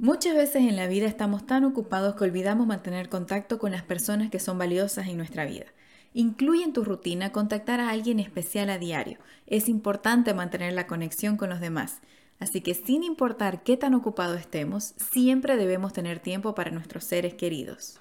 Muchas veces en la vida estamos tan ocupados que olvidamos mantener contacto con las personas que son valiosas en nuestra vida. Incluye en tu rutina contactar a alguien especial a diario. Es importante mantener la conexión con los demás. Así que sin importar qué tan ocupados estemos, siempre debemos tener tiempo para nuestros seres queridos.